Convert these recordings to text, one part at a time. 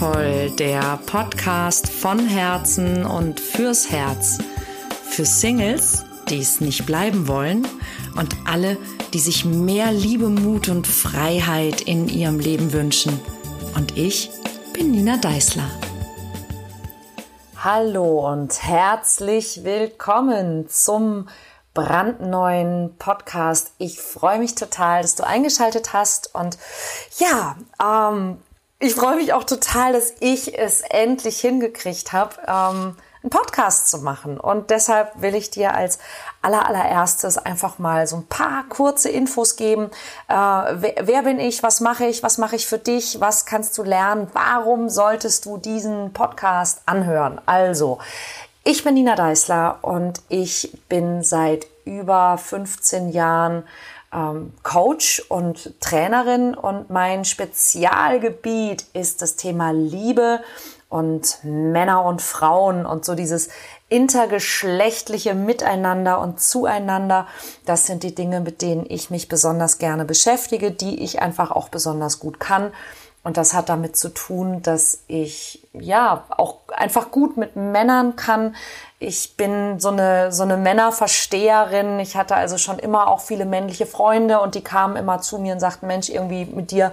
Herzvoll, der Podcast von Herzen und fürs Herz. Für Singles, die es nicht bleiben wollen und alle, die sich mehr Liebe, Mut und Freiheit in ihrem Leben wünschen. Und ich bin Nina Deißler. Hallo und herzlich willkommen zum brandneuen Podcast. Ich freue mich total, dass du eingeschaltet hast und ja, ähm, ich freue mich auch total, dass ich es endlich hingekriegt habe, ähm, einen Podcast zu machen. Und deshalb will ich dir als aller, allererstes einfach mal so ein paar kurze Infos geben. Äh, wer, wer bin ich? Was mache ich? Was mache ich für dich? Was kannst du lernen? Warum solltest du diesen Podcast anhören? Also, ich bin Nina Deißler und ich bin seit über 15 Jahren ähm, Coach und Trainerin und mein Spezialgebiet ist das Thema Liebe und Männer und Frauen und so dieses intergeschlechtliche Miteinander und Zueinander. Das sind die Dinge, mit denen ich mich besonders gerne beschäftige, die ich einfach auch besonders gut kann. Und das hat damit zu tun, dass ich ja auch einfach gut mit Männern kann, ich bin so eine, so eine Männerversteherin. Ich hatte also schon immer auch viele männliche Freunde und die kamen immer zu mir und sagten, Mensch, irgendwie mit dir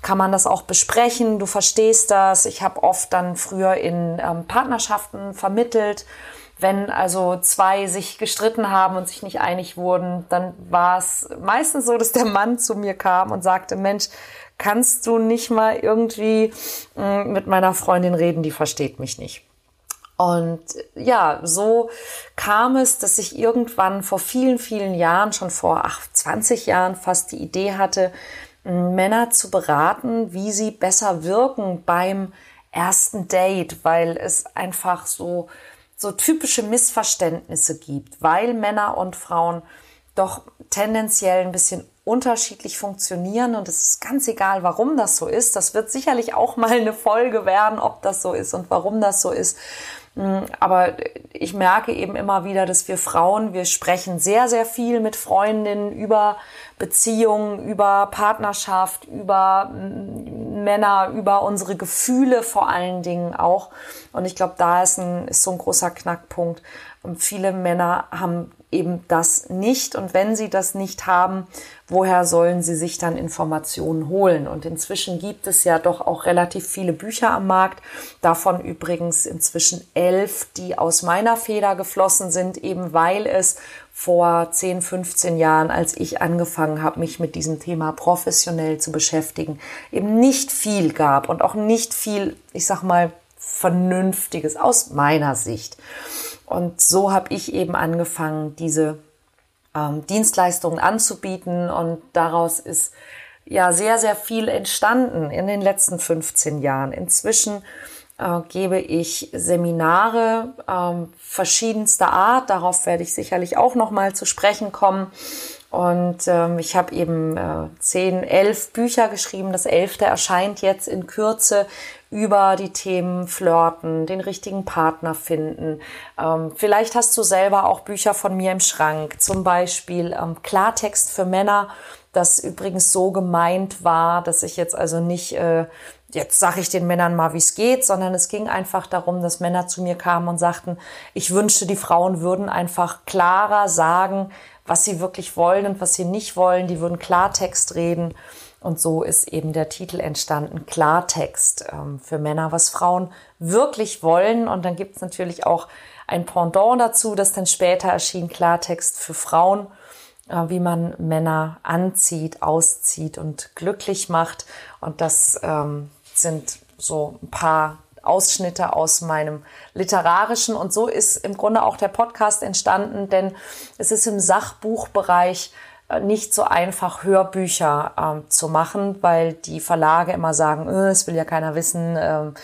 kann man das auch besprechen. Du verstehst das. Ich habe oft dann früher in ähm, Partnerschaften vermittelt. Wenn also zwei sich gestritten haben und sich nicht einig wurden, dann war es meistens so, dass der Mann zu mir kam und sagte, Mensch, kannst du nicht mal irgendwie äh, mit meiner Freundin reden, die versteht mich nicht. Und ja, so kam es, dass ich irgendwann vor vielen, vielen Jahren, schon vor ach, 20 Jahren fast die Idee hatte, Männer zu beraten, wie sie besser wirken beim ersten Date, weil es einfach so, so typische Missverständnisse gibt, weil Männer und Frauen doch tendenziell ein bisschen unterschiedlich funktionieren und es ist ganz egal, warum das so ist. Das wird sicherlich auch mal eine Folge werden, ob das so ist und warum das so ist. Mm, aber ich merke eben immer wieder, dass wir Frauen, wir sprechen sehr, sehr viel mit Freundinnen über Beziehungen, über Partnerschaft, über mm, Männer, über unsere Gefühle vor allen Dingen auch. Und ich glaube, da ist, ein, ist so ein großer Knackpunkt. Und viele Männer haben eben das nicht. Und wenn sie das nicht haben, woher sollen sie sich dann Informationen holen? Und inzwischen gibt es ja doch auch relativ viele Bücher am Markt. Davon übrigens inzwischen elf, die aus meiner Feder geflossen sind, eben weil es vor 10, 15 Jahren, als ich angefangen habe, mich mit diesem Thema professionell zu beschäftigen, eben nicht viel gab und auch nicht viel, ich sag mal, Vernünftiges aus meiner Sicht. Und so habe ich eben angefangen, diese ähm, Dienstleistungen anzubieten und daraus ist ja sehr, sehr viel entstanden in den letzten 15 Jahren. Inzwischen äh, gebe ich Seminare ähm, verschiedenster Art. Darauf werde ich sicherlich auch noch mal zu sprechen kommen. Und ähm, ich habe eben äh, zehn, elf Bücher geschrieben. Das elfte erscheint jetzt in Kürze über die Themen Flirten, den richtigen Partner finden. Ähm, vielleicht hast du selber auch Bücher von mir im Schrank, zum Beispiel ähm, Klartext für Männer, das übrigens so gemeint war, dass ich jetzt also nicht, äh, jetzt sage ich den Männern mal, wie es geht, sondern es ging einfach darum, dass Männer zu mir kamen und sagten, ich wünschte, die Frauen würden einfach klarer sagen, was sie wirklich wollen und was sie nicht wollen. Die würden Klartext reden. Und so ist eben der Titel entstanden, Klartext ähm, für Männer, was Frauen wirklich wollen. Und dann gibt es natürlich auch ein Pendant dazu, das dann später erschien, Klartext für Frauen, äh, wie man Männer anzieht, auszieht und glücklich macht. Und das ähm, sind so ein paar Ausschnitte aus meinem literarischen. Und so ist im Grunde auch der Podcast entstanden, denn es ist im Sachbuchbereich nicht so einfach Hörbücher ähm, zu machen, weil die Verlage immer sagen, äh, es will ja keiner wissen, ähm,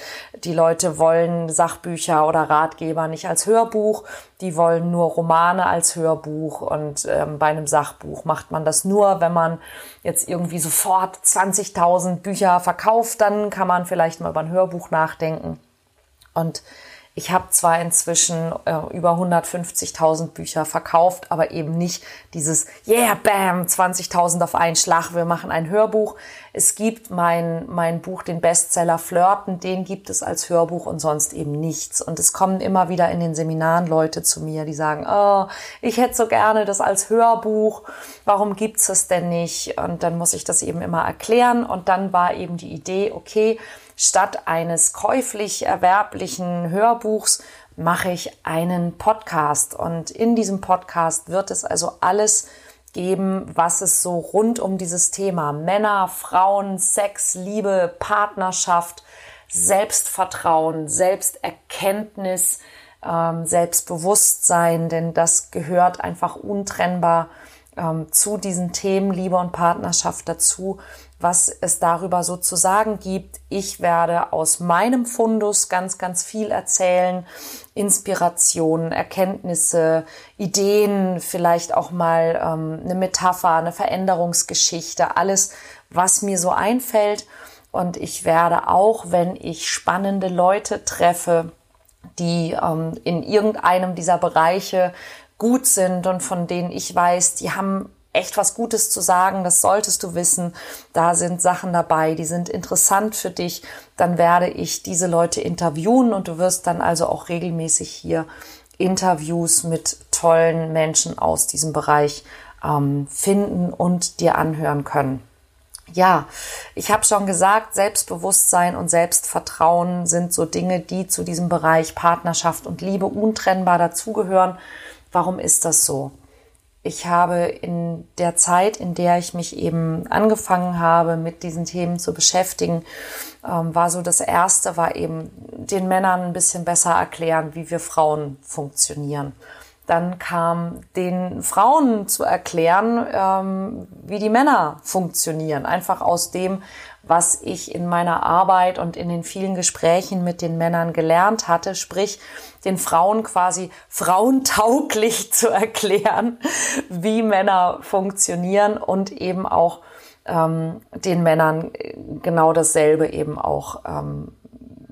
die Leute wollen Sachbücher oder Ratgeber nicht als Hörbuch, die wollen nur Romane als Hörbuch und ähm, bei einem Sachbuch macht man das nur, wenn man jetzt irgendwie sofort 20.000 Bücher verkauft, dann kann man vielleicht mal über ein Hörbuch nachdenken. Und Ich habe zwar inzwischen äh, über 150.000 Bücher verkauft, aber eben nicht dieses Yeah, bam, 20.000 auf einen Schlag, wir machen ein Hörbuch. Es gibt mein, mein Buch, den Bestseller Flirten, den gibt es als Hörbuch und sonst eben nichts. Und es kommen immer wieder in den Seminaren Leute zu mir, die sagen, oh, ich hätte so gerne das als Hörbuch, warum gibt's es denn nicht? Und dann muss ich das eben immer erklären. Und dann war eben die Idee, okay, statt eines käuflich erwerblichen Hörbuchs mache ich einen Podcast. Und in diesem Podcast wird es also alles geben, was es so rund um dieses Thema Männer, Frauen, Sex, Liebe, Partnerschaft, Selbstvertrauen, Selbsterkenntnis, ähm, Selbstbewusstsein, denn das gehört einfach untrennbar ähm, zu diesen Themen Liebe und Partnerschaft dazu was es darüber so zu sagen gibt. Ich werde aus meinem Fundus ganz, ganz viel erzählen. Inspirationen, Erkenntnisse, Ideen, vielleicht auch mal ähm, eine Metapher, eine Veränderungsgeschichte, alles, was mir so einfällt. Und ich werde auch, wenn ich spannende Leute treffe, die ähm, in irgendeinem dieser Bereiche gut sind und von denen ich weiß, die haben echt was Gutes zu sagen, das solltest du wissen. Da sind Sachen dabei, die sind interessant für dich. Dann werde ich diese Leute interviewen und du wirst dann also auch regelmäßig hier Interviews mit tollen Menschen aus diesem Bereich ähm, finden und dir anhören können. Ja, ich habe schon gesagt, Selbstbewusstsein und Selbstvertrauen sind so Dinge, die zu diesem Bereich Partnerschaft und Liebe untrennbar dazugehören. Warum ist das so? Ich habe in der Zeit, in der ich mich eben angefangen habe, mit diesen Themen zu beschäftigen, ähm, war so das erste, war eben den Männern ein bisschen besser erklären, wie wir Frauen funktionieren. Dann kam den Frauen zu erklären, ähm, wie die Männer funktionieren. Einfach aus dem, was ich in meiner Arbeit und in den vielen Gesprächen mit den Männern gelernt hatte, sprich den Frauen quasi frauentauglich zu erklären, wie Männer funktionieren und eben auch ähm, den Männern genau dasselbe eben auch ähm,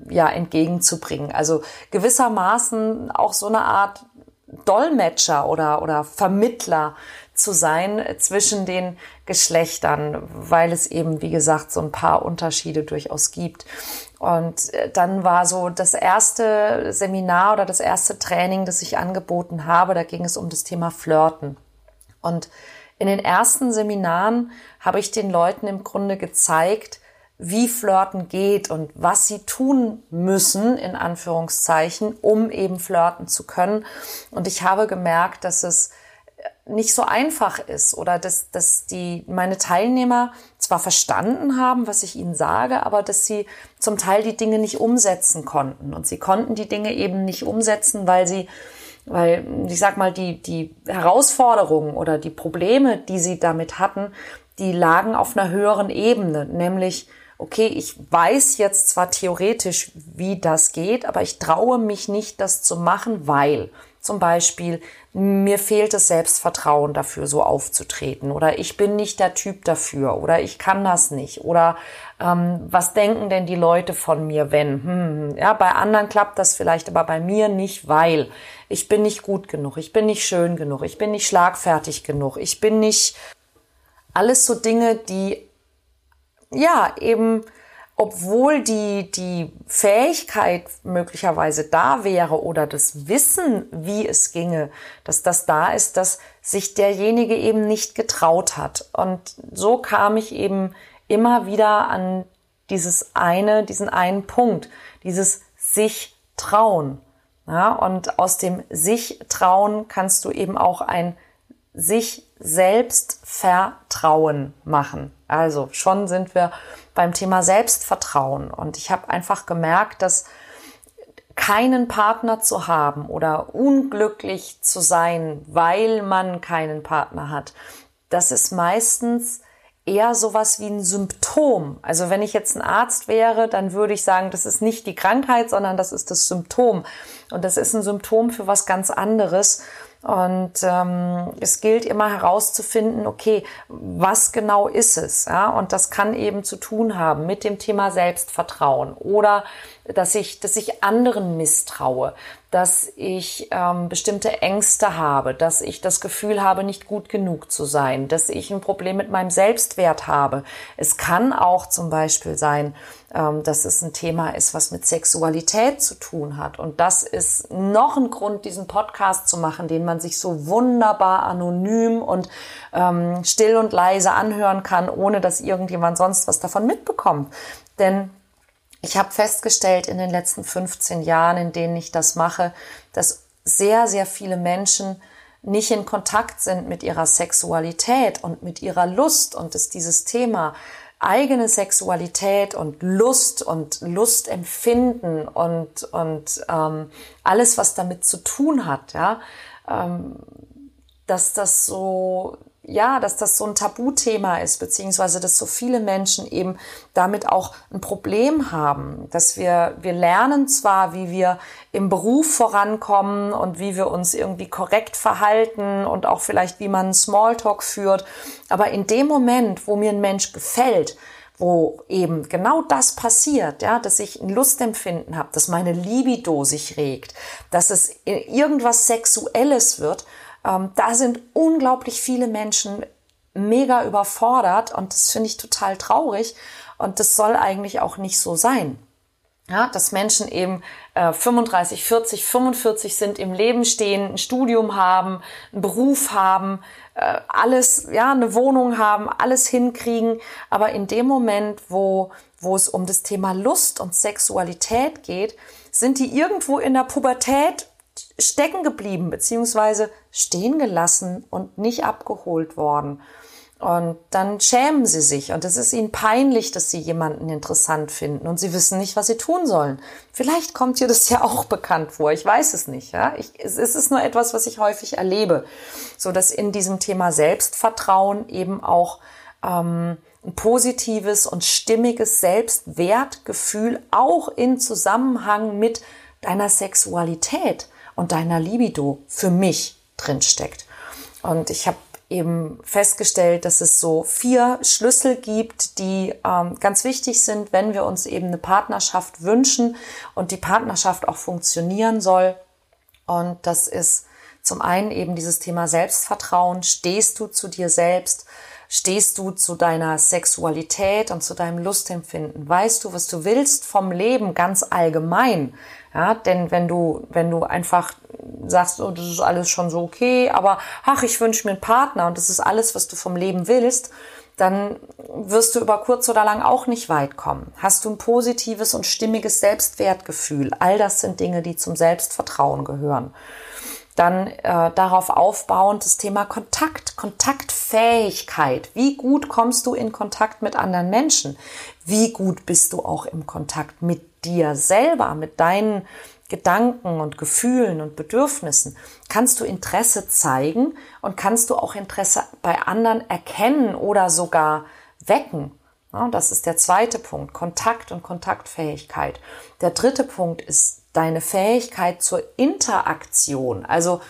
ja entgegenzubringen. Also gewissermaßen auch so eine Art Dolmetscher oder, oder Vermittler zu sein zwischen den Geschlechtern, weil es eben, wie gesagt, so ein paar Unterschiede durchaus gibt. Und äh, dann war so das erste Seminar oder das erste Training, das ich angeboten habe, da ging es um das Thema Flirten. Und in den ersten Seminaren habe ich den Leuten im Grunde gezeigt, wie Flirten geht und was sie tun müssen, in Anführungszeichen, um eben flirten zu können. Und ich habe gemerkt, dass es nicht so einfach ist oder dass, dass die, meine Teilnehmer zwar verstanden haben, was ich ihnen sage, aber dass sie zum Teil die Dinge nicht umsetzen konnten. Und sie konnten die Dinge eben nicht umsetzen, weil sie, weil, ich sag mal, die, die Herausforderungen oder die Probleme, die sie damit hatten, die lagen auf einer höheren Ebene, nämlich okay, ich weiß jetzt zwar theoretisch, wie das geht, aber ich traue mich nicht, das zu machen, weil zum Beispiel mir fehlt das Selbstvertrauen dafür, so aufzutreten. Oder ich bin nicht der Typ dafür. Oder ich kann das nicht. Oder ähm, was denken denn die Leute von mir, wenn? Hm, ja, bei anderen klappt das vielleicht, aber bei mir nicht, weil ich bin nicht gut genug, ich bin nicht schön genug, ich bin nicht schlagfertig genug, ich bin nicht alles so Dinge, die ja, eben, obwohl die, die Fähigkeit möglicherweise da wäre oder das Wissen, wie es ginge, dass das da ist, dass sich derjenige eben nicht getraut hat. Und so kam ich eben immer wieder an dieses eine, diesen einen Punkt, dieses sich trauen. Ja, und aus dem sich trauen kannst du eben auch ein sich selbst vertrauen machen. Also schon sind wir beim Thema Selbstvertrauen. Und ich habe einfach gemerkt, dass keinen Partner zu haben oder unglücklich zu sein, weil man keinen Partner hat, das ist meistens eher sowas wie ein Symptom. Also wenn ich jetzt ein Arzt wäre, dann würde ich sagen, das ist nicht die Krankheit, sondern das ist das Symptom. Und das ist ein Symptom für was ganz anderes. Und ähm, es gilt immer herauszufinden, okay, was genau ist es? Ja? Und das kann eben zu tun haben mit dem Thema Selbstvertrauen oder dass ich, dass ich anderen misstraue, dass ich ähm, bestimmte Ängste habe, dass ich das Gefühl habe, nicht gut genug zu sein, dass ich ein Problem mit meinem Selbstwert habe. Es kann auch zum Beispiel sein, ähm, dass es ein Thema ist, was mit Sexualität zu tun hat. Und das ist noch ein Grund, diesen Podcast zu machen, den man sich so wunderbar anonym und ähm, still und leise anhören kann, ohne dass irgendjemand sonst was davon mitbekommt. Denn ich habe festgestellt in den letzten 15 Jahren, in denen ich das mache, dass sehr, sehr viele Menschen nicht in Kontakt sind mit ihrer Sexualität und mit ihrer Lust. Und dass dieses Thema eigene Sexualität und Lust und Lustempfinden und, und ähm, alles, was damit zu tun hat, ja, ähm, dass das so ja, dass das so ein Tabuthema ist, beziehungsweise dass so viele Menschen eben damit auch ein Problem haben, dass wir, wir lernen zwar, wie wir im Beruf vorankommen und wie wir uns irgendwie korrekt verhalten und auch vielleicht, wie man Smalltalk führt, aber in dem Moment, wo mir ein Mensch gefällt, wo eben genau das passiert, ja, dass ich ein Lustempfinden habe, dass meine Libido sich regt, dass es irgendwas Sexuelles wird, ähm, da sind unglaublich viele Menschen mega überfordert und das finde ich total traurig und das soll eigentlich auch nicht so sein. Ja, dass Menschen eben äh, 35, 40, 45 sind, im Leben stehen, ein Studium haben, einen Beruf haben, äh, alles, ja, eine Wohnung haben, alles hinkriegen. Aber in dem Moment, wo, wo es um das Thema Lust und Sexualität geht, sind die irgendwo in der Pubertät stecken geblieben beziehungsweise stehen gelassen und nicht abgeholt worden. Und dann schämen sie sich und es ist ihnen peinlich, dass sie jemanden interessant finden und sie wissen nicht, was sie tun sollen. Vielleicht kommt dir das ja auch bekannt vor. Ich weiß es nicht. Ja? Ich, es ist nur etwas, was ich häufig erlebe, so dass in diesem Thema Selbstvertrauen eben auch ähm, ein positives und stimmiges Selbstwertgefühl auch in Zusammenhang mit deiner Sexualität und deiner Libido für mich drinsteckt. Und ich habe eben festgestellt, dass es so vier Schlüssel gibt, die ähm, ganz wichtig sind, wenn wir uns eben eine Partnerschaft wünschen und die Partnerschaft auch funktionieren soll. Und das ist zum einen eben dieses Thema Selbstvertrauen. Stehst du zu dir selbst? Stehst du zu deiner Sexualität und zu deinem Lustempfinden? Weißt du, was du willst vom Leben ganz allgemein? Ja, denn wenn du, wenn du einfach sagst, oh, das ist alles schon so okay, aber ach, ich wünsche mir einen Partner und das ist alles, was du vom Leben willst, dann wirst du über kurz oder lang auch nicht weit kommen. Hast du ein positives und stimmiges Selbstwertgefühl? All das sind Dinge, die zum Selbstvertrauen gehören. Dann äh, darauf aufbauend das Thema Kontakt, Kontaktfähigkeit. Wie gut kommst du in Kontakt mit anderen Menschen? Wie gut bist du auch im Kontakt mit dir selber, mit deinen Gedanken und Gefühlen und Bedürfnissen, kannst du Interesse zeigen und kannst du auch Interesse bei anderen erkennen oder sogar wecken. Ja, das ist der zweite Punkt, Kontakt und Kontaktfähigkeit. Der dritte Punkt ist deine Fähigkeit zur Interaktion. Also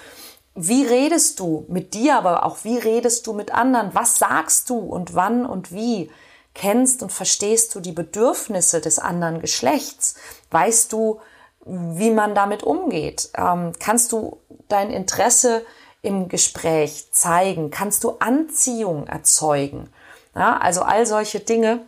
wie redest du mit dir, aber auch wie redest du mit anderen? Was sagst du und wann und wie? Kennst und verstehst du die Bedürfnisse des anderen Geschlechts? Weißt du, wie man damit umgeht? Ähm, kannst du dein Interesse im Gespräch zeigen? Kannst du Anziehung erzeugen? Ja, also all solche Dinge,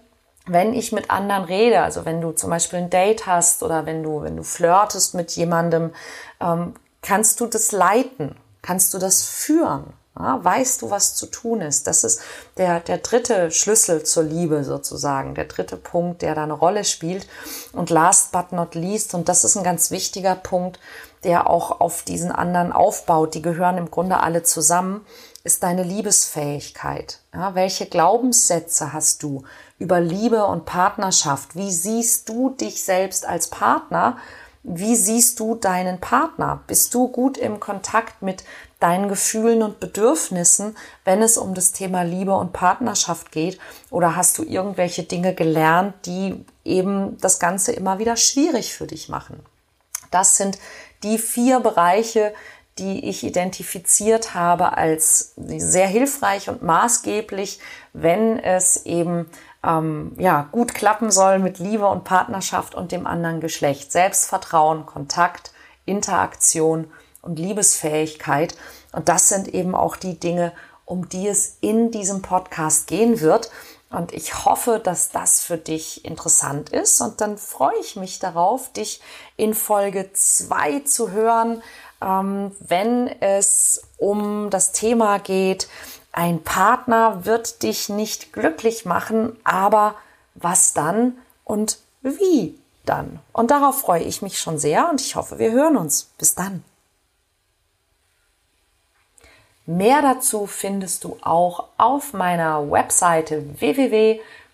wenn ich mit anderen rede, also wenn du zum Beispiel ein Date hast oder wenn du, wenn du flirtest mit jemandem, ähm, kannst du das leiten? Kannst du das führen? Ja, weißt du, was zu tun ist? Das ist der, der dritte Schlüssel zur Liebe sozusagen, der dritte Punkt, der da eine Rolle spielt. Und last but not least, und das ist ein ganz wichtiger Punkt, der auch auf diesen anderen aufbaut, die gehören im Grunde alle zusammen, ist deine Liebesfähigkeit. Ja, welche Glaubenssätze hast du über Liebe und Partnerschaft? Wie siehst du dich selbst als Partner? Wie siehst du deinen Partner? Bist du gut im Kontakt mit deinen Gefühlen und Bedürfnissen, wenn es um das Thema Liebe und Partnerschaft geht? Oder hast du irgendwelche Dinge gelernt, die eben das Ganze immer wieder schwierig für dich machen? Das sind die vier Bereiche, die ich identifiziert habe als sehr hilfreich und maßgeblich, wenn es eben ähm, ja, gut klappen soll mit Liebe und Partnerschaft und dem anderen Geschlecht. Selbstvertrauen, Kontakt, Interaktion und Liebesfähigkeit. Und das sind eben auch die Dinge, um die es in diesem Podcast gehen wird. Und ich hoffe, dass das für dich interessant ist. Und dann freue ich mich darauf, dich in Folge 2 zu hören, ähm, wenn es um das Thema geht, ein Partner wird dich nicht glücklich machen, aber was dann und wie dann? Und darauf freue ich mich schon sehr und ich hoffe, wir hören uns. Bis dann. Mehr dazu findest du auch auf meiner Webseite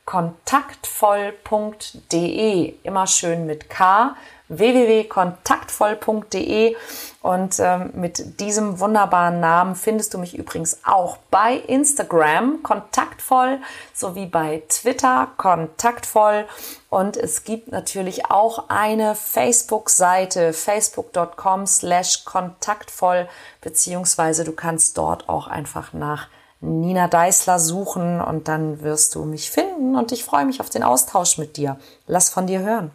www.kontaktvoll.de. Immer schön mit K. www.kontaktvoll.de und ähm, mit diesem wunderbaren Namen findest du mich übrigens auch bei Instagram kontaktvoll sowie bei Twitter kontaktvoll. Und es gibt natürlich auch eine Facebook-Seite facebook.com slash kontaktvoll beziehungsweise du kannst dort auch einfach nach Nina Deißler suchen und dann wirst du mich finden und ich freue mich auf den Austausch mit dir. Lass von dir hören.